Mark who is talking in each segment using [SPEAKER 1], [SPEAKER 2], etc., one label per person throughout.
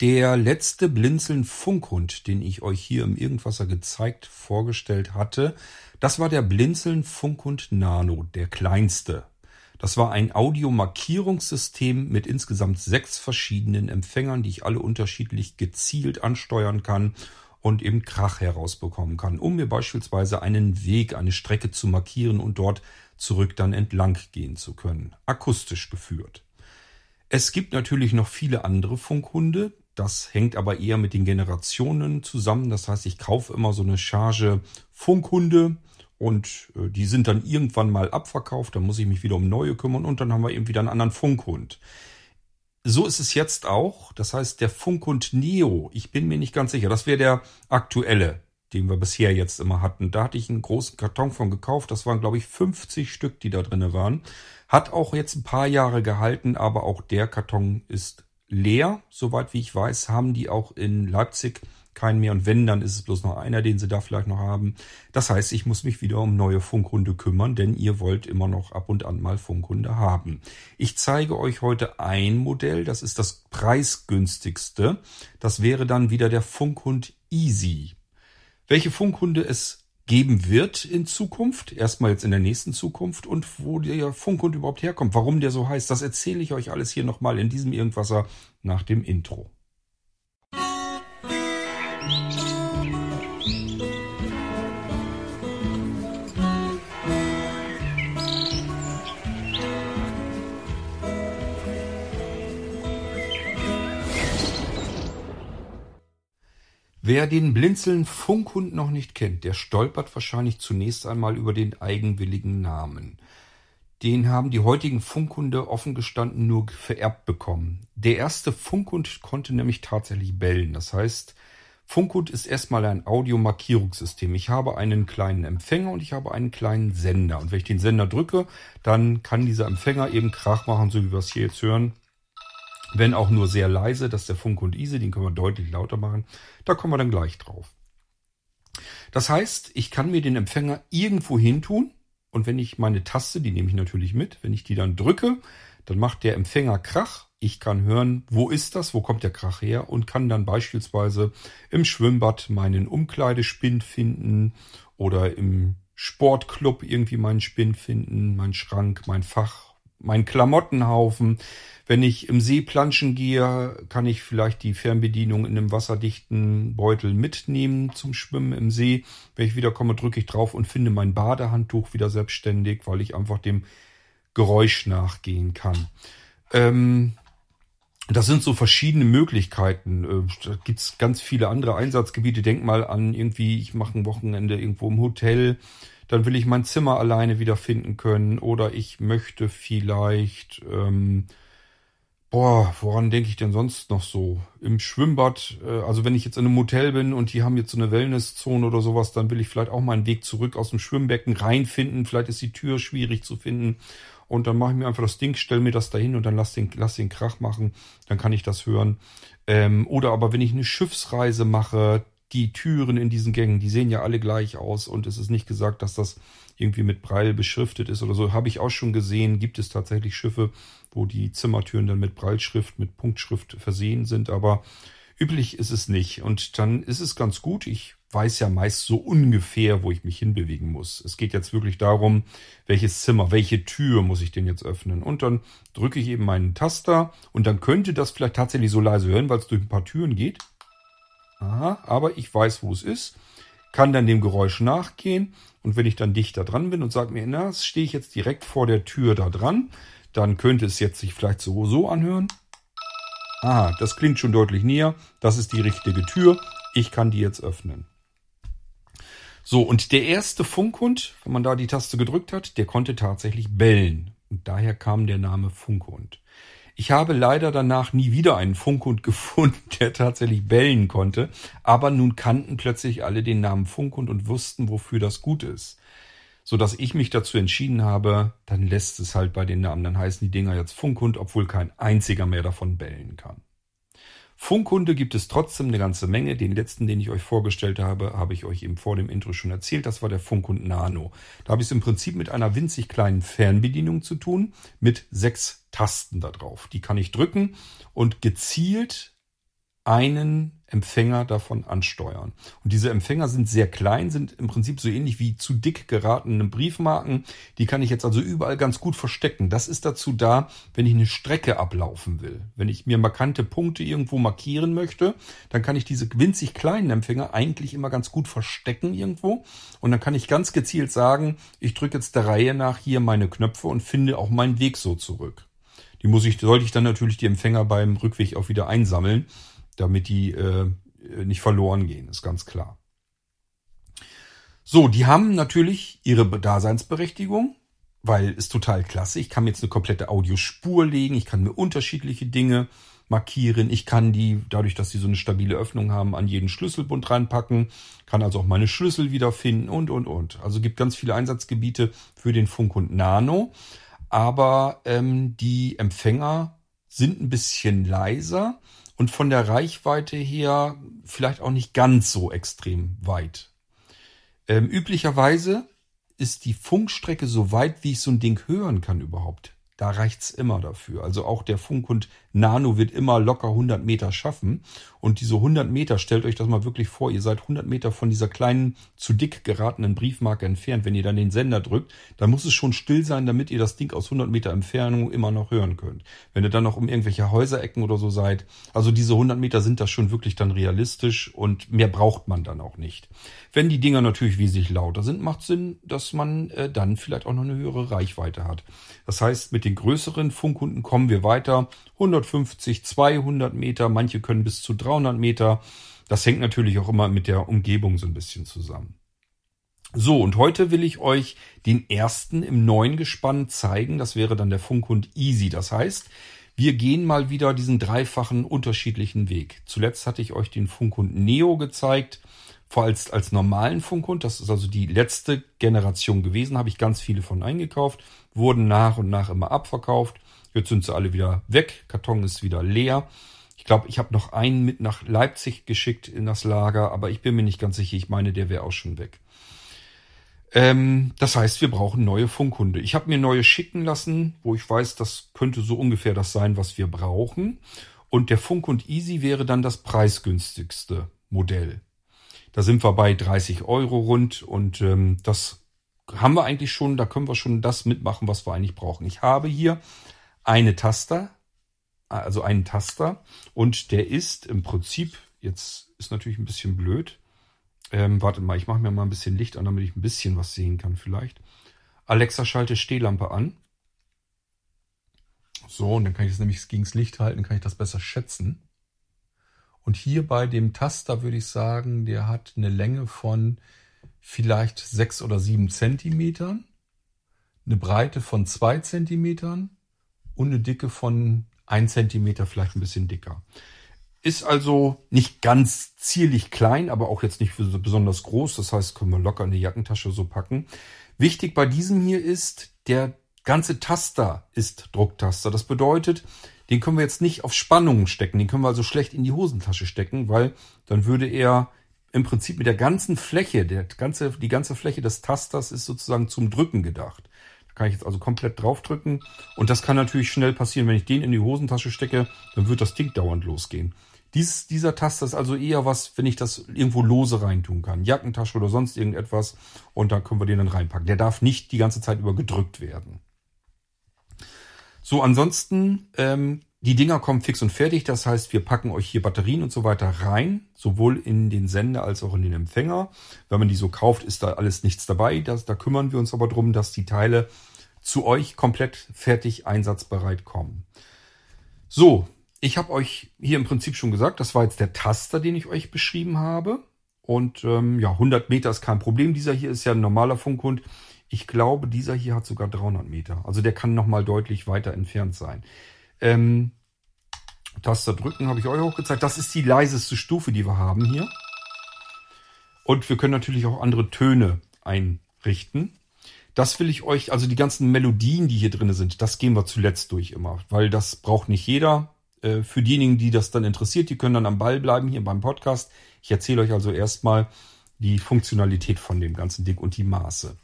[SPEAKER 1] Der letzte Blinzeln-Funkhund, den ich euch hier im Irgendwasser gezeigt vorgestellt hatte, das war der Blinzeln-Funkhund Nano, der kleinste. Das war ein Audiomarkierungssystem mit insgesamt sechs verschiedenen Empfängern, die ich alle unterschiedlich gezielt ansteuern kann und eben Krach herausbekommen kann, um mir beispielsweise einen Weg, eine Strecke zu markieren und dort zurück dann entlang gehen zu können. Akustisch geführt. Es gibt natürlich noch viele andere Funkhunde, das hängt aber eher mit den Generationen zusammen. Das heißt, ich kaufe immer so eine Charge Funkhunde und äh, die sind dann irgendwann mal abverkauft. Dann muss ich mich wieder um neue kümmern und dann haben wir eben wieder einen anderen Funkhund. So ist es jetzt auch. Das heißt, der Funkhund Neo, ich bin mir nicht ganz sicher, das wäre der aktuelle, den wir bisher jetzt immer hatten. Da hatte ich einen großen Karton von gekauft. Das waren, glaube ich, 50 Stück, die da drinne waren. Hat auch jetzt ein paar Jahre gehalten, aber auch der Karton ist leer. Soweit wie ich weiß, haben die auch in Leipzig keinen mehr. Und wenn, dann ist es bloß noch einer, den sie da vielleicht noch haben. Das heißt, ich muss mich wieder um neue Funkhunde kümmern, denn ihr wollt immer noch ab und an mal Funkhunde haben. Ich zeige euch heute ein Modell, das ist das preisgünstigste. Das wäre dann wieder der Funkhund Easy. Welche Funkhunde es geben wird in Zukunft, erstmal jetzt in der nächsten Zukunft und wo der Funkhund überhaupt herkommt, warum der so heißt, das erzähle ich euch alles hier nochmal in diesem Irgendwasser nach dem Intro. Wer den Blinzeln Funkhund noch nicht kennt, der stolpert wahrscheinlich zunächst einmal über den eigenwilligen Namen. Den haben die heutigen Funkhunde offen gestanden nur vererbt bekommen. Der erste Funkhund konnte nämlich tatsächlich bellen. Das heißt, Funkhund ist erstmal ein Audiomarkierungssystem. Ich habe einen kleinen Empfänger und ich habe einen kleinen Sender. Und wenn ich den Sender drücke, dann kann dieser Empfänger eben Krach machen, so wie wir es hier jetzt hören wenn auch nur sehr leise. Das ist der Funk und Ise, den können wir deutlich lauter machen. Da kommen wir dann gleich drauf. Das heißt, ich kann mir den Empfänger irgendwo hin tun und wenn ich meine Taste, die nehme ich natürlich mit, wenn ich die dann drücke, dann macht der Empfänger Krach. Ich kann hören, wo ist das, wo kommt der Krach her und kann dann beispielsweise im Schwimmbad meinen Umkleidespind finden oder im Sportclub irgendwie meinen Spind finden, meinen Schrank, mein Fach, meinen Klamottenhaufen. Wenn ich im See planschen gehe, kann ich vielleicht die Fernbedienung in einem wasserdichten Beutel mitnehmen zum Schwimmen im See. Wenn ich wiederkomme, drücke ich drauf und finde mein Badehandtuch wieder selbstständig, weil ich einfach dem Geräusch nachgehen kann. Ähm, das sind so verschiedene Möglichkeiten. Äh, da gibt's ganz viele andere Einsatzgebiete. Denk mal an irgendwie, ich mache ein Wochenende irgendwo im Hotel. Dann will ich mein Zimmer alleine wiederfinden können. Oder ich möchte vielleicht ähm, Boah, woran denke ich denn sonst noch so? Im Schwimmbad, äh, also wenn ich jetzt in einem Hotel bin und die haben jetzt so eine Wellnesszone oder sowas, dann will ich vielleicht auch mal einen Weg zurück aus dem Schwimmbecken reinfinden. Vielleicht ist die Tür schwierig zu finden. Und dann mache ich mir einfach das Ding, stell mir das dahin und dann lass den, lass den Krach machen. Dann kann ich das hören. Ähm, oder aber wenn ich eine Schiffsreise mache, die Türen in diesen Gängen, die sehen ja alle gleich aus und es ist nicht gesagt, dass das irgendwie mit Breil beschriftet ist oder so. Habe ich auch schon gesehen, gibt es tatsächlich Schiffe, wo die Zimmertüren dann mit Breilschrift, mit Punktschrift versehen sind, aber üblich ist es nicht. Und dann ist es ganz gut. Ich weiß ja meist so ungefähr, wo ich mich hinbewegen muss. Es geht jetzt wirklich darum, welches Zimmer, welche Tür muss ich denn jetzt öffnen. Und dann drücke ich eben meinen Taster und dann könnte das vielleicht tatsächlich so leise hören, weil es durch ein paar Türen geht. Aha, aber ich weiß, wo es ist, kann dann dem Geräusch nachgehen und wenn ich dann dichter dran bin und sage mir, na, stehe ich jetzt direkt vor der Tür da dran, dann könnte es jetzt sich vielleicht so, so anhören. Aha, das klingt schon deutlich näher. Das ist die richtige Tür. Ich kann die jetzt öffnen. So, und der erste Funkhund, wenn man da die Taste gedrückt hat, der konnte tatsächlich bellen. Und daher kam der Name Funkhund. Ich habe leider danach nie wieder einen Funkhund gefunden, der tatsächlich bellen konnte. Aber nun kannten plötzlich alle den Namen Funkhund und wussten, wofür das gut ist so dass ich mich dazu entschieden habe, dann lässt es halt bei den Namen. Dann heißen die Dinger jetzt Funkhund, obwohl kein einziger mehr davon bellen kann. Funkhunde gibt es trotzdem eine ganze Menge. Den letzten, den ich euch vorgestellt habe, habe ich euch eben vor dem Intro schon erzählt. Das war der Funkhund Nano. Da habe ich es im Prinzip mit einer winzig kleinen Fernbedienung zu tun, mit sechs Tasten da drauf. Die kann ich drücken und gezielt einen Empfänger davon ansteuern. Und diese Empfänger sind sehr klein, sind im Prinzip so ähnlich wie zu dick geratene Briefmarken. Die kann ich jetzt also überall ganz gut verstecken. Das ist dazu da, wenn ich eine Strecke ablaufen will. Wenn ich mir markante Punkte irgendwo markieren möchte, dann kann ich diese winzig kleinen Empfänger eigentlich immer ganz gut verstecken irgendwo. Und dann kann ich ganz gezielt sagen, ich drücke jetzt der Reihe nach hier meine Knöpfe und finde auch meinen Weg so zurück. Die muss ich, sollte ich dann natürlich die Empfänger beim Rückweg auch wieder einsammeln damit die äh, nicht verloren gehen, ist ganz klar. So, die haben natürlich ihre Daseinsberechtigung, weil ist total klasse. Ich kann mir jetzt eine komplette Audiospur legen, ich kann mir unterschiedliche Dinge markieren, ich kann die, dadurch, dass sie so eine stabile Öffnung haben, an jeden Schlüsselbund reinpacken, kann also auch meine Schlüssel wiederfinden und, und, und. Also gibt ganz viele Einsatzgebiete für den Funkhund Nano, aber ähm, die Empfänger sind ein bisschen leiser und von der Reichweite her vielleicht auch nicht ganz so extrem weit. Ähm, üblicherweise ist die Funkstrecke so weit, wie ich so ein Ding hören kann überhaupt. Da reicht's immer dafür. Also auch der Funkhund Nano wird immer locker 100 Meter schaffen. Und diese 100 Meter, stellt euch das mal wirklich vor, ihr seid 100 Meter von dieser kleinen, zu dick geratenen Briefmarke entfernt. Wenn ihr dann den Sender drückt, dann muss es schon still sein, damit ihr das Ding aus 100 Meter Entfernung immer noch hören könnt. Wenn ihr dann noch um irgendwelche Häuserecken oder so seid. Also diese 100 Meter sind das schon wirklich dann realistisch und mehr braucht man dann auch nicht. Wenn die Dinger natürlich wesentlich lauter sind, macht Sinn, dass man äh, dann vielleicht auch noch eine höhere Reichweite hat. Das heißt, mit den größeren Funkhunden kommen wir weiter. 150, 200 Meter, manche können bis zu 300 Meter. Das hängt natürlich auch immer mit der Umgebung so ein bisschen zusammen. So, und heute will ich euch den ersten im neuen Gespann zeigen. Das wäre dann der Funkhund Easy. Das heißt, wir gehen mal wieder diesen dreifachen unterschiedlichen Weg. Zuletzt hatte ich euch den Funkhund Neo gezeigt vor als, als normalen Funkhund. Das ist also die letzte Generation gewesen, habe ich ganz viele von eingekauft, wurden nach und nach immer abverkauft. Jetzt sind sie alle wieder weg, Karton ist wieder leer. Ich glaube, ich habe noch einen mit nach Leipzig geschickt in das Lager, aber ich bin mir nicht ganz sicher. Ich meine, der wäre auch schon weg. Ähm, das heißt, wir brauchen neue Funkhunde. Ich habe mir neue schicken lassen, wo ich weiß, das könnte so ungefähr das sein, was wir brauchen. Und der Funkhund Easy wäre dann das preisgünstigste Modell. Da sind wir bei 30 Euro rund und ähm, das haben wir eigentlich schon, da können wir schon das mitmachen, was wir eigentlich brauchen. Ich habe hier eine Taster, also einen Taster und der ist im Prinzip, jetzt ist natürlich ein bisschen blöd, ähm, wartet mal, ich mache mir mal ein bisschen Licht an, damit ich ein bisschen was sehen kann vielleicht. Alexa schalte Stehlampe an. So, und dann kann ich es nämlich gegen das Licht halten, kann ich das besser schätzen. Und hier bei dem Taster würde ich sagen, der hat eine Länge von vielleicht sechs oder sieben Zentimetern, eine Breite von zwei Zentimetern und eine Dicke von ein Zentimeter, vielleicht ein bisschen dicker. Ist also nicht ganz zierlich klein, aber auch jetzt nicht besonders groß. Das heißt, können wir locker in die Jackentasche so packen. Wichtig bei diesem hier ist, der ganze Taster ist Drucktaster. Das bedeutet, den können wir jetzt nicht auf Spannungen stecken. Den können wir also schlecht in die Hosentasche stecken, weil dann würde er im Prinzip mit der ganzen Fläche, der ganze, die ganze Fläche des Tasters ist sozusagen zum Drücken gedacht. Kann ich jetzt also komplett draufdrücken. Und das kann natürlich schnell passieren. Wenn ich den in die Hosentasche stecke, dann wird das Ding dauernd losgehen. Dies, dieser Taster ist also eher was, wenn ich das irgendwo lose reintun kann. Jackentasche oder sonst irgendetwas. Und da können wir den dann reinpacken. Der darf nicht die ganze Zeit über gedrückt werden. So, ansonsten, ähm, die Dinger kommen fix und fertig. Das heißt, wir packen euch hier Batterien und so weiter rein, sowohl in den Sender als auch in den Empfänger. Wenn man die so kauft, ist da alles nichts dabei. Das, da kümmern wir uns aber drum, dass die Teile zu euch komplett fertig einsatzbereit kommen. So, ich habe euch hier im Prinzip schon gesagt, das war jetzt der Taster, den ich euch beschrieben habe. Und ähm, ja, 100 Meter ist kein Problem. Dieser hier ist ja ein normaler Funkhund. Ich glaube, dieser hier hat sogar 300 Meter. Also der kann nochmal deutlich weiter entfernt sein. Ähm, Taster drücken habe ich euch auch gezeigt. Das ist die leiseste Stufe, die wir haben hier. Und wir können natürlich auch andere Töne einrichten. Das will ich euch, also die ganzen Melodien, die hier drin sind, das gehen wir zuletzt durch immer, weil das braucht nicht jeder. Äh, für diejenigen, die das dann interessiert, die können dann am Ball bleiben hier beim Podcast. Ich erzähle euch also erstmal die Funktionalität von dem ganzen Ding und die Maße.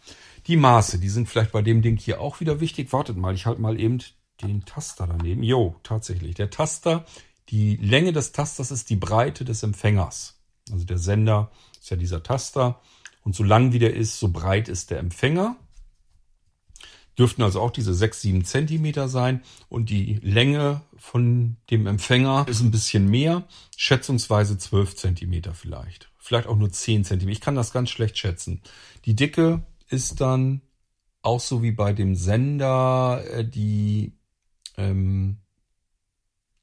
[SPEAKER 1] Die Maße, die sind vielleicht bei dem Ding hier auch wieder wichtig. Wartet mal, ich halte mal eben den Taster daneben. Jo, tatsächlich. Der Taster, Die Länge des Tasters ist die Breite des Empfängers. Also der Sender ist ja dieser Taster. Und so lang wie der ist, so breit ist der Empfänger. Dürften also auch diese 6, 7 Zentimeter sein. Und die Länge von dem Empfänger ist ein bisschen mehr. Schätzungsweise 12 Zentimeter vielleicht. Vielleicht auch nur 10 Zentimeter. Ich kann das ganz schlecht schätzen. Die Dicke ist dann auch so wie bei dem Sender äh, die ähm,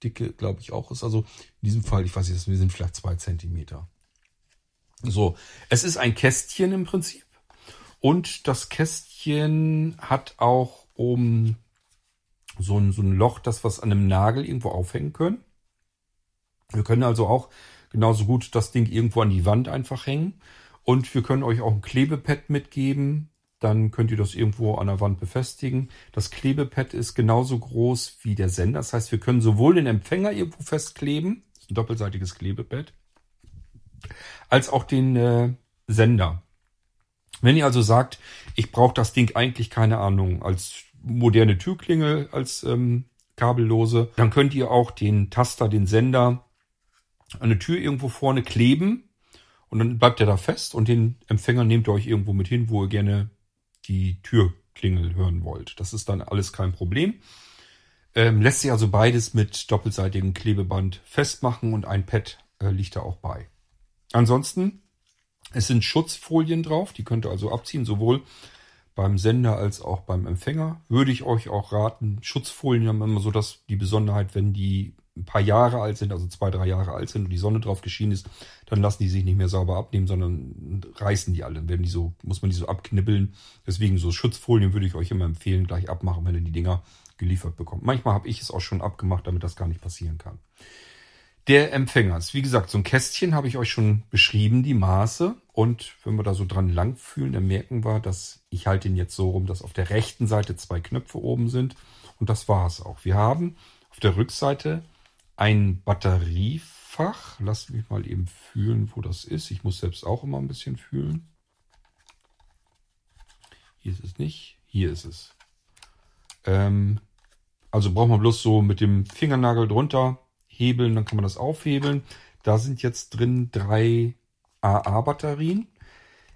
[SPEAKER 1] Dicke, glaube ich, auch ist. Also in diesem Fall, ich weiß nicht, wir sind vielleicht zwei Zentimeter. So, es ist ein Kästchen im Prinzip. Und das Kästchen hat auch oben so ein, so ein Loch, das was an einem Nagel irgendwo aufhängen können. Wir können also auch genauso gut das Ding irgendwo an die Wand einfach hängen. Und wir können euch auch ein Klebepad mitgeben, dann könnt ihr das irgendwo an der Wand befestigen. Das Klebepad ist genauso groß wie der Sender. Das heißt, wir können sowohl den Empfänger irgendwo festkleben, das ist ein doppelseitiges Klebepad, als auch den äh, Sender. Wenn ihr also sagt, ich brauche das Ding eigentlich, keine Ahnung, als moderne Türklingel, als ähm, kabellose, dann könnt ihr auch den Taster, den Sender an eine Tür irgendwo vorne kleben und dann bleibt er da fest und den Empfänger nehmt ihr euch irgendwo mit hin, wo ihr gerne die Türklingel hören wollt. Das ist dann alles kein Problem. Ähm, lässt sich also beides mit doppelseitigem Klebeband festmachen und ein Pad äh, liegt da auch bei. Ansonsten, es sind Schutzfolien drauf, die könnt ihr also abziehen, sowohl beim Sender als auch beim Empfänger. Würde ich euch auch raten, Schutzfolien haben immer so dass die Besonderheit, wenn die ein paar Jahre alt sind, also zwei, drei Jahre alt sind und die Sonne drauf geschienen ist, dann lassen die sich nicht mehr sauber abnehmen, sondern reißen die alle. Dann werden die so, muss man die so abknibbeln. Deswegen so Schutzfolien würde ich euch immer empfehlen, gleich abmachen, wenn ihr die Dinger geliefert bekommt. Manchmal habe ich es auch schon abgemacht, damit das gar nicht passieren kann. Der Empfänger ist, wie gesagt, so ein Kästchen habe ich euch schon beschrieben, die Maße. Und wenn wir da so dran lang fühlen, dann merken wir, dass ich halte ihn jetzt so rum, dass auf der rechten Seite zwei Knöpfe oben sind. Und das war es auch. Wir haben auf der Rückseite ein Batteriefach. Lass mich mal eben fühlen, wo das ist. Ich muss selbst auch immer ein bisschen fühlen. Hier ist es nicht. Hier ist es. Ähm, also braucht man bloß so mit dem Fingernagel drunter hebeln, dann kann man das aufhebeln. Da sind jetzt drin drei AA-Batterien.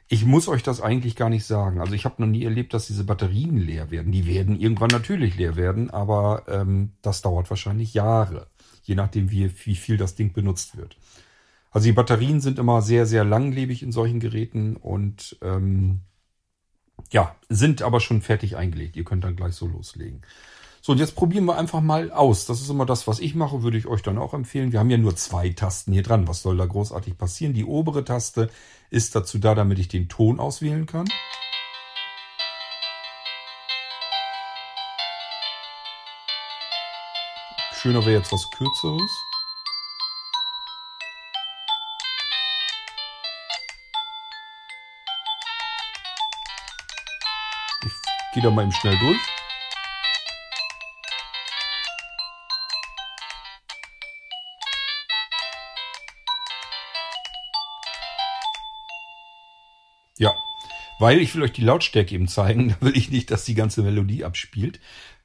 [SPEAKER 1] Ich muss euch das eigentlich gar nicht sagen. Also ich habe noch nie erlebt, dass diese Batterien leer werden. Die werden irgendwann natürlich leer werden, aber ähm, das dauert wahrscheinlich Jahre je nachdem, wie, wie viel das Ding benutzt wird. Also die Batterien sind immer sehr, sehr langlebig in solchen Geräten und ähm, ja, sind aber schon fertig eingelegt. Ihr könnt dann gleich so loslegen. So, und jetzt probieren wir einfach mal aus. Das ist immer das, was ich mache, würde ich euch dann auch empfehlen. Wir haben ja nur zwei Tasten hier dran. Was soll da großartig passieren? Die obere Taste ist dazu da, damit ich den Ton auswählen kann. Schöner wäre jetzt was Kürzeres. Ich gehe da mal eben schnell durch. Weil ich will euch die Lautstärke eben zeigen, da will ich nicht, dass die ganze Melodie abspielt.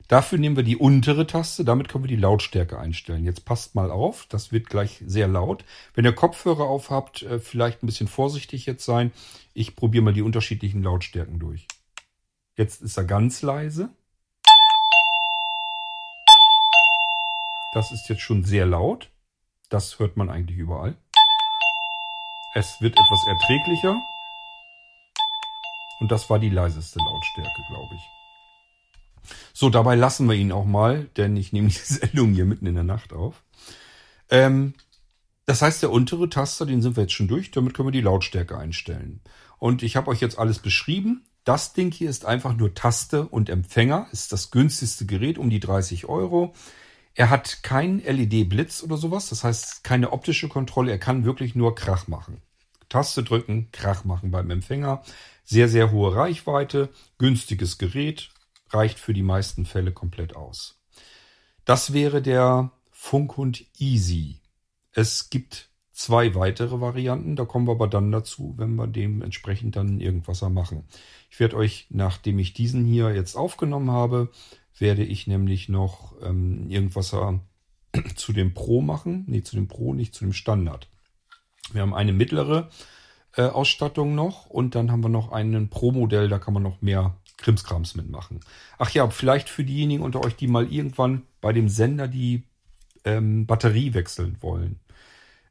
[SPEAKER 1] Dafür nehmen wir die untere Taste, damit können wir die Lautstärke einstellen. Jetzt passt mal auf, das wird gleich sehr laut. Wenn ihr Kopfhörer auf habt, äh, vielleicht ein bisschen vorsichtig jetzt sein. Ich probiere mal die unterschiedlichen Lautstärken durch. Jetzt ist er ganz leise. Das ist jetzt schon sehr laut. Das hört man eigentlich überall. Es wird etwas erträglicher. Und das war die leiseste Lautstärke, glaube ich. So, dabei lassen wir ihn auch mal, denn ich nehme die Sendung hier mitten in der Nacht auf. Ähm, das heißt, der untere Taster, den sind wir jetzt schon durch, damit können wir die Lautstärke einstellen. Und ich habe euch jetzt alles beschrieben. Das Ding hier ist einfach nur Taste und Empfänger, ist das günstigste Gerät um die 30 Euro. Er hat keinen LED-Blitz oder sowas, das heißt keine optische Kontrolle, er kann wirklich nur Krach machen. Taste drücken, Krach machen beim Empfänger. Sehr, sehr hohe Reichweite, günstiges Gerät, reicht für die meisten Fälle komplett aus. Das wäre der Funkhund Easy. Es gibt zwei weitere Varianten, da kommen wir aber dann dazu, wenn wir dementsprechend dann irgendwas machen. Ich werde euch, nachdem ich diesen hier jetzt aufgenommen habe, werde ich nämlich noch ähm, irgendwas zu dem Pro machen. Nee, zu dem Pro, nicht zu dem Standard. Wir haben eine mittlere äh, Ausstattung noch und dann haben wir noch einen Pro-Modell, da kann man noch mehr Krimskrams mitmachen. Ach ja, vielleicht für diejenigen unter euch, die mal irgendwann bei dem Sender die ähm, Batterie wechseln wollen.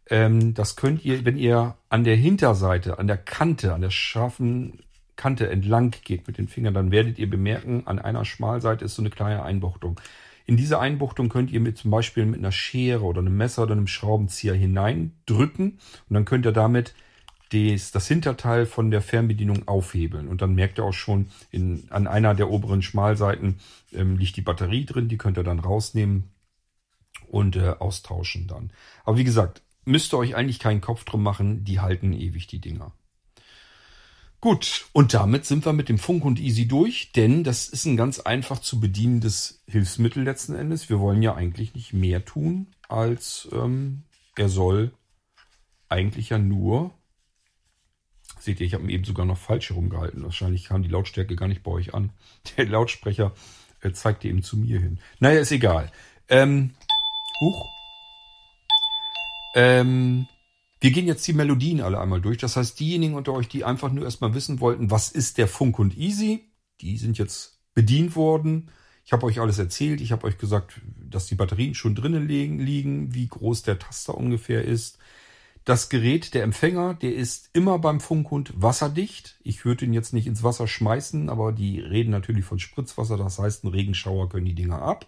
[SPEAKER 1] Ähm, das könnt ihr, wenn ihr an der Hinterseite, an der Kante, an der scharfen Kante entlang geht mit den Fingern, dann werdet ihr bemerken, an einer Schmalseite ist so eine kleine Einbuchtung. In diese Einbuchtung könnt ihr mit zum Beispiel mit einer Schere oder einem Messer oder einem Schraubenzieher hineindrücken und dann könnt ihr damit des, das Hinterteil von der Fernbedienung aufhebeln. Und dann merkt ihr auch schon, in, an einer der oberen Schmalseiten ähm, liegt die Batterie drin, die könnt ihr dann rausnehmen und äh, austauschen dann. Aber wie gesagt, müsst ihr euch eigentlich keinen Kopf drum machen, die halten ewig die Dinger. Gut, und damit sind wir mit dem Funk und Easy durch, denn das ist ein ganz einfach zu bedienendes Hilfsmittel letzten Endes. Wir wollen ja eigentlich nicht mehr tun, als ähm, er soll eigentlich ja nur. Seht ihr, ich habe ihn eben sogar noch falsch herumgehalten. Wahrscheinlich kam die Lautstärke gar nicht bei euch an. Der Lautsprecher äh, zeigte eben zu mir hin. Naja, ist egal. Ähm, huch. Ähm, wir gehen jetzt die Melodien alle einmal durch. Das heißt, diejenigen unter euch, die einfach nur erstmal wissen wollten, was ist der Funk und Easy, die sind jetzt bedient worden. Ich habe euch alles erzählt. Ich habe euch gesagt, dass die Batterien schon drinnen liegen, wie groß der Taster ungefähr ist. Das Gerät, der Empfänger, der ist immer beim Funkhund wasserdicht. Ich würde ihn jetzt nicht ins Wasser schmeißen, aber die reden natürlich von Spritzwasser. Das heißt, ein Regenschauer können die Dinger ab.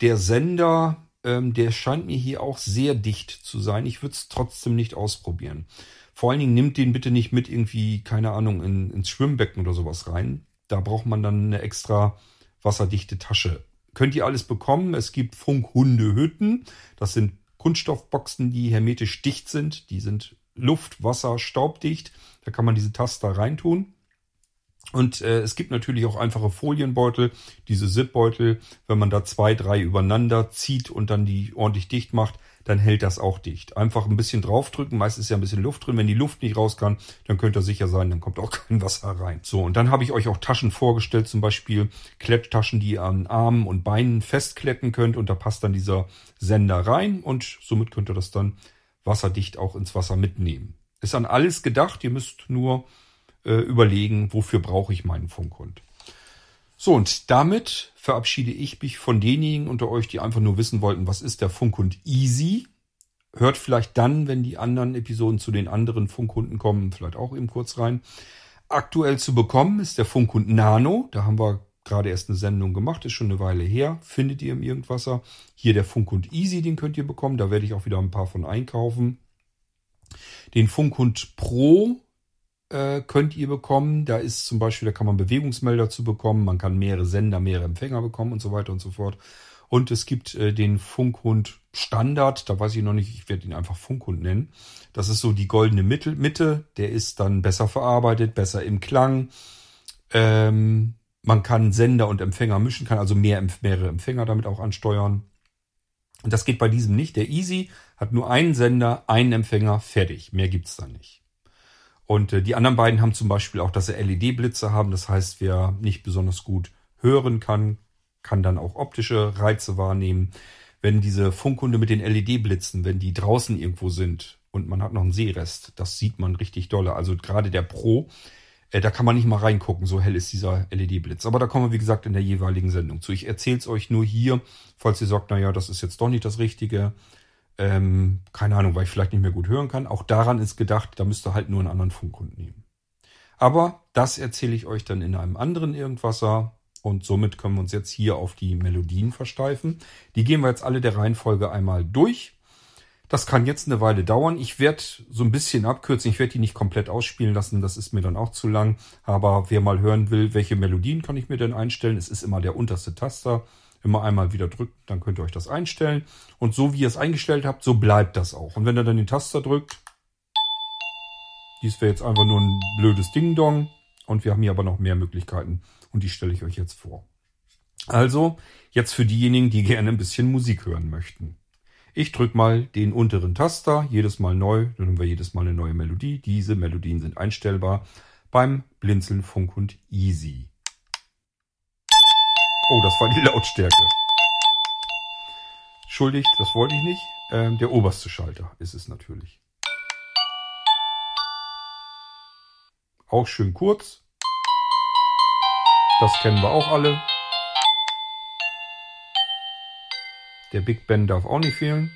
[SPEAKER 1] Der Sender, ähm, der scheint mir hier auch sehr dicht zu sein. Ich würde es trotzdem nicht ausprobieren. Vor allen Dingen nimmt den bitte nicht mit irgendwie, keine Ahnung, in, ins Schwimmbecken oder sowas rein. Da braucht man dann eine extra wasserdichte Tasche. Könnt ihr alles bekommen. Es gibt Funkhundehütten. Das sind Kunststoffboxen, die hermetisch dicht sind. Die sind Luft, Wasser, Staubdicht. Da kann man diese Taster reintun. Und äh, es gibt natürlich auch einfache Folienbeutel, diese Zipbeutel. Wenn man da zwei, drei übereinander zieht und dann die ordentlich dicht macht, dann hält das auch dicht. Einfach ein bisschen draufdrücken, meistens ist ja ein bisschen Luft drin. Wenn die Luft nicht raus kann, dann könnt ihr sicher sein, dann kommt auch kein Wasser rein. So, und dann habe ich euch auch Taschen vorgestellt, zum Beispiel Kletttaschen, die ihr an Armen und Beinen festkletten könnt und da passt dann dieser Sender rein und somit könnt ihr das dann wasserdicht auch ins Wasser mitnehmen. Ist an alles gedacht, ihr müsst nur äh, überlegen, wofür brauche ich meinen Funkhund. So, und damit verabschiede ich mich von denjenigen unter euch, die einfach nur wissen wollten, was ist der Funkhund Easy. Hört vielleicht dann, wenn die anderen Episoden zu den anderen Funkhunden kommen, vielleicht auch eben kurz rein. Aktuell zu bekommen ist der Funkhund Nano. Da haben wir gerade erst eine Sendung gemacht, ist schon eine Weile her. Findet ihr im Irgendwasser. Hier der Funkhund Easy, den könnt ihr bekommen. Da werde ich auch wieder ein paar von einkaufen. Den Funkhund Pro äh, könnt ihr bekommen. Da ist zum Beispiel, da kann man Bewegungsmelder zu bekommen, man kann mehrere Sender, mehrere Empfänger bekommen und so weiter und so fort. Und es gibt äh, den Funkhund Standard, da weiß ich noch nicht, ich werde ihn einfach Funkhund nennen. Das ist so die goldene Mitte, Mitte. der ist dann besser verarbeitet, besser im Klang. Ähm, man kann Sender und Empfänger mischen, kann also mehr, mehrere Empfänger damit auch ansteuern. Und das geht bei diesem nicht. Der Easy hat nur einen Sender, einen Empfänger, fertig. Mehr gibt's da nicht. Und äh, die anderen beiden haben zum Beispiel auch, dass sie LED-Blitze haben. Das heißt, wer nicht besonders gut hören kann, kann dann auch optische Reize wahrnehmen. Wenn diese Funkhunde mit den LED-Blitzen, wenn die draußen irgendwo sind und man hat noch einen Seerest, das sieht man richtig dolle. Also gerade der Pro, äh, da kann man nicht mal reingucken, so hell ist dieser LED-Blitz. Aber da kommen wir, wie gesagt, in der jeweiligen Sendung zu. Ich erzähle es euch nur hier, falls ihr sagt, naja, das ist jetzt doch nicht das Richtige. Ähm, keine Ahnung, weil ich vielleicht nicht mehr gut hören kann. Auch daran ist gedacht, da müsst ihr halt nur einen anderen Funkhund nehmen. Aber das erzähle ich euch dann in einem anderen Irgendwasser. Und somit können wir uns jetzt hier auf die Melodien versteifen. Die gehen wir jetzt alle der Reihenfolge einmal durch. Das kann jetzt eine Weile dauern. Ich werde so ein bisschen abkürzen. Ich werde die nicht komplett ausspielen lassen. Das ist mir dann auch zu lang. Aber wer mal hören will, welche Melodien kann ich mir denn einstellen? Es ist immer der unterste Taster immer einmal wieder drückt, dann könnt ihr euch das einstellen. Und so wie ihr es eingestellt habt, so bleibt das auch. Und wenn ihr dann den Taster drückt, dies wäre jetzt einfach nur ein blödes Ding-Dong. Und wir haben hier aber noch mehr Möglichkeiten und die stelle ich euch jetzt vor. Also, jetzt für diejenigen, die gerne ein bisschen Musik hören möchten. Ich drücke mal den unteren Taster, jedes Mal neu, dann haben wir jedes Mal eine neue Melodie. Diese Melodien sind einstellbar beim Blinzeln Funkhund Easy. Oh, das war die Lautstärke. entschuldigt, das wollte ich nicht. Ähm, der oberste Schalter ist es natürlich. Auch schön kurz. Das kennen wir auch alle. Der Big Ben darf auch nicht fehlen.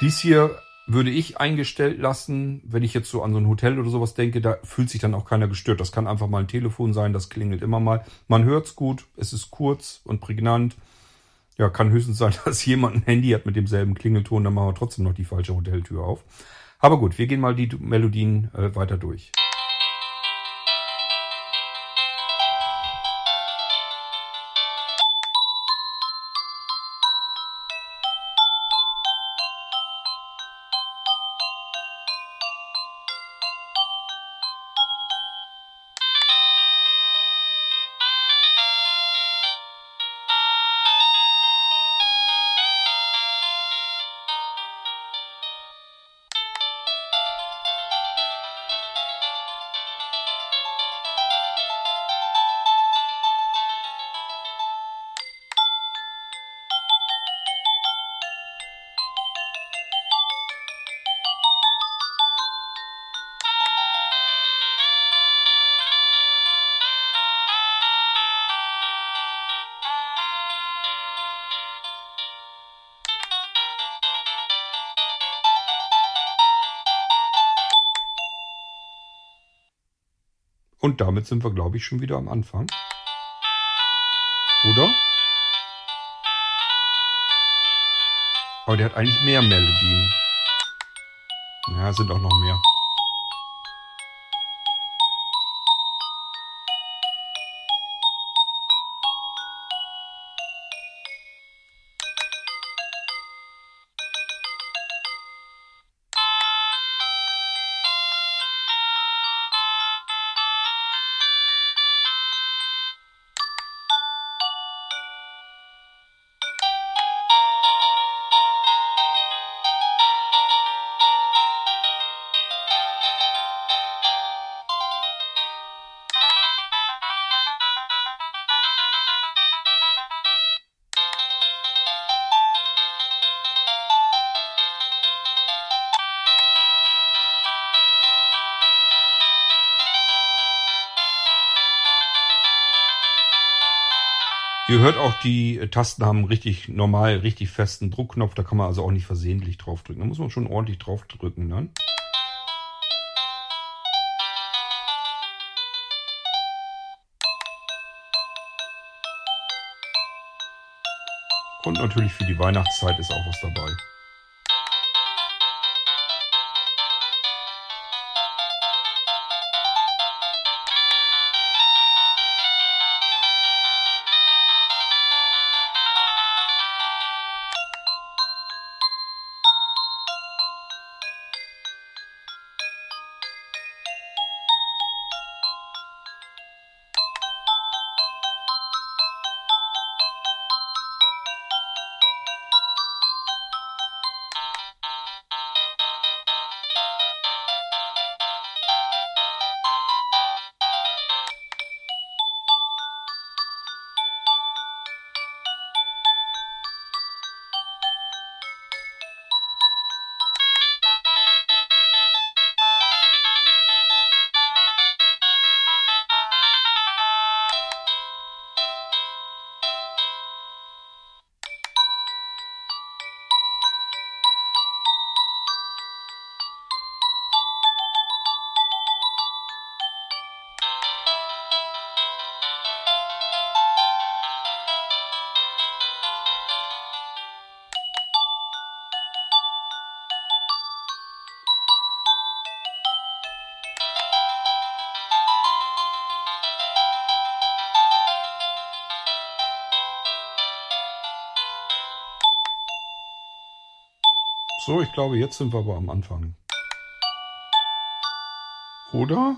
[SPEAKER 1] Dies hier würde ich eingestellt lassen, wenn ich jetzt so an so ein Hotel oder sowas denke, da fühlt sich dann auch keiner gestört. Das kann einfach mal ein Telefon sein, das klingelt immer mal. Man hört's gut, es ist kurz und prägnant. Ja, kann höchstens sein, dass jemand ein Handy hat mit demselben Klingelton, dann machen wir trotzdem noch die falsche Hoteltür auf. Aber gut, wir gehen mal die Melodien äh, weiter durch. Und damit sind wir, glaube ich, schon wieder am Anfang. Oder? Aber der hat eigentlich mehr Melodien. Ja, sind auch noch mehr. Ihr hört auch, die Tasten haben richtig normal, richtig festen Druckknopf. Da kann man also auch nicht versehentlich draufdrücken. Da muss man schon ordentlich draufdrücken dann. Und natürlich für die Weihnachtszeit ist auch was dabei. So, ich glaube, jetzt sind wir aber am Anfang. Oder?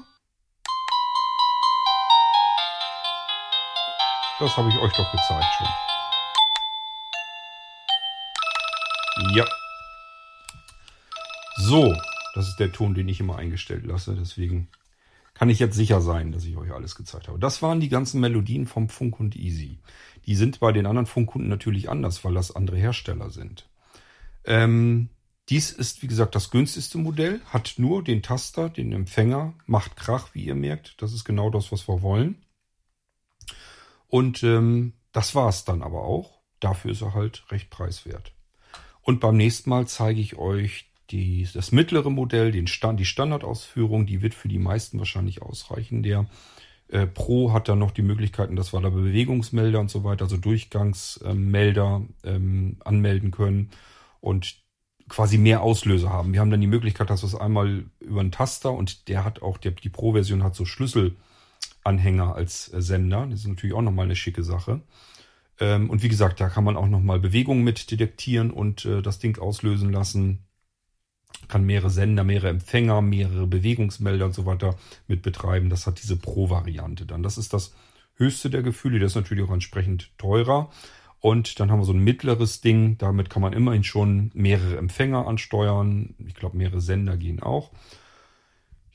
[SPEAKER 1] Das habe ich euch doch gezeigt schon. Ja. So, das ist der Ton, den ich immer eingestellt lasse. Deswegen kann ich jetzt sicher sein, dass ich euch alles gezeigt habe. Das waren die ganzen Melodien vom Funkhund Easy. Die sind bei den anderen Funkhunden natürlich anders, weil das andere Hersteller sind. Ähm, dies ist, wie gesagt, das günstigste Modell, hat nur den Taster, den Empfänger, macht Krach, wie ihr merkt. Das ist genau das, was wir wollen. Und ähm, das war's dann aber auch. Dafür ist er halt recht preiswert. Und beim nächsten Mal zeige ich euch die, das mittlere Modell, den Stand, die Standardausführung, die wird für die meisten wahrscheinlich ausreichen. Der äh, Pro hat dann noch die Möglichkeiten, dass wir da Bewegungsmelder und so weiter, also Durchgangsmelder ähm, anmelden können und quasi mehr Auslöser haben. Wir haben dann die Möglichkeit, dass wir es einmal über einen Taster und der hat auch, der, die Pro-Version hat so Schlüsselanhänger als äh, Sender. Das ist natürlich auch nochmal eine schicke Sache. Ähm, und wie gesagt, da kann man auch nochmal Bewegungen mit detektieren und äh, das Ding auslösen lassen kann mehrere Sender, mehrere Empfänger, mehrere Bewegungsmelder und so weiter mit betreiben. Das hat diese Pro-Variante dann. Das ist das höchste der Gefühle. Das ist natürlich auch entsprechend teurer. Und dann haben wir so ein mittleres Ding. Damit kann man immerhin schon mehrere Empfänger ansteuern. Ich glaube, mehrere Sender gehen auch.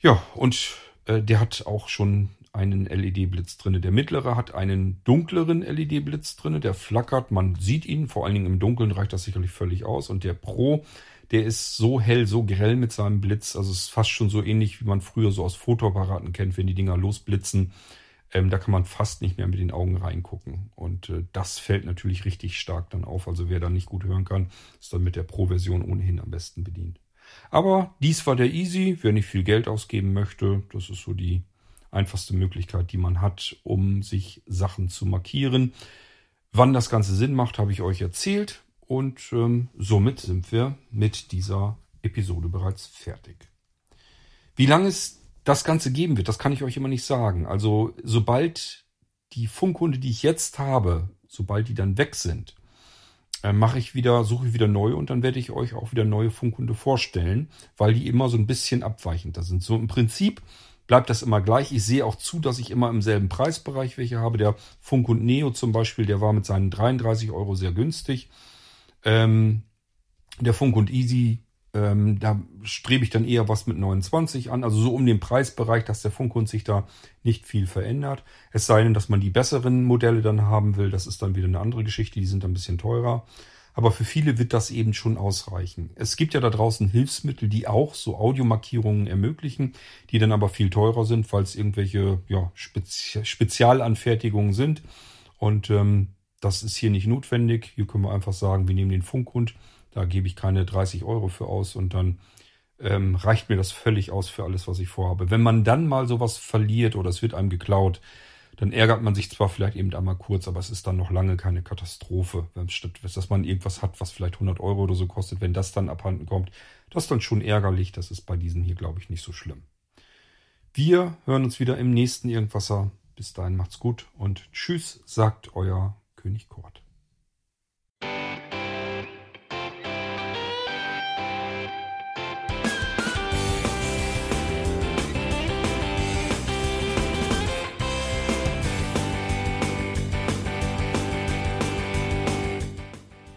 [SPEAKER 1] Ja, und äh, der hat auch schon einen LED-Blitz drinne. Der mittlere hat einen dunkleren LED-Blitz drinne. Der flackert, man sieht ihn. Vor allen Dingen im Dunkeln reicht das sicherlich völlig aus. Und der Pro der ist so hell, so grell mit seinem Blitz. Also es ist fast schon so ähnlich, wie man früher so aus Fotoapparaten kennt, wenn die Dinger losblitzen. Ähm, da kann man fast nicht mehr mit den Augen reingucken. Und äh, das fällt natürlich richtig stark dann auf. Also wer da nicht gut hören kann, ist dann mit der Pro-Version ohnehin am besten bedient. Aber dies war der Easy. Wer nicht viel Geld ausgeben möchte, das ist so die einfachste Möglichkeit, die man hat, um sich Sachen zu markieren. Wann das Ganze Sinn macht, habe ich euch erzählt. Und ähm, somit sind wir mit dieser Episode bereits fertig. Wie lange es das Ganze geben wird, das kann ich euch immer nicht sagen. Also sobald die Funkhunde, die ich jetzt habe, sobald die dann weg sind, äh, mache ich wieder, suche ich wieder neue und dann werde ich euch auch wieder neue Funkhunde vorstellen, weil die immer so ein bisschen abweichender sind. So im Prinzip bleibt das immer gleich. Ich sehe auch zu, dass ich immer im selben Preisbereich welche habe. Der Funkhund Neo zum Beispiel, der war mit seinen 33 Euro sehr günstig. Ähm, der Funk und Easy, ähm, da strebe ich dann eher was mit 29 an, also so um den Preisbereich, dass der Funkhund sich da nicht viel verändert. Es sei denn, dass man die besseren Modelle dann haben will, das ist dann wieder eine andere Geschichte, die sind dann ein bisschen teurer. Aber für viele wird das eben schon ausreichen. Es gibt ja da draußen Hilfsmittel, die auch so Audiomarkierungen ermöglichen, die dann aber viel teurer sind, weil es irgendwelche ja, Spezi Spezialanfertigungen sind. Und ähm, das ist hier nicht notwendig. Hier können wir einfach sagen, wir nehmen den Funkhund. Da gebe ich keine 30 Euro für aus und dann ähm, reicht mir das völlig aus für alles, was ich vorhabe. Wenn man dann mal sowas verliert oder es wird einem geklaut, dann ärgert man sich zwar vielleicht eben einmal kurz, aber es ist dann noch lange keine Katastrophe, statt dass man irgendwas hat, was vielleicht 100 Euro oder so kostet. Wenn das dann abhanden kommt, das ist dann schon ärgerlich. Das ist bei diesen hier, glaube ich, nicht so schlimm. Wir hören uns wieder im nächsten Irgendwasser. Bis dahin macht's gut und tschüss, sagt euer König Kort.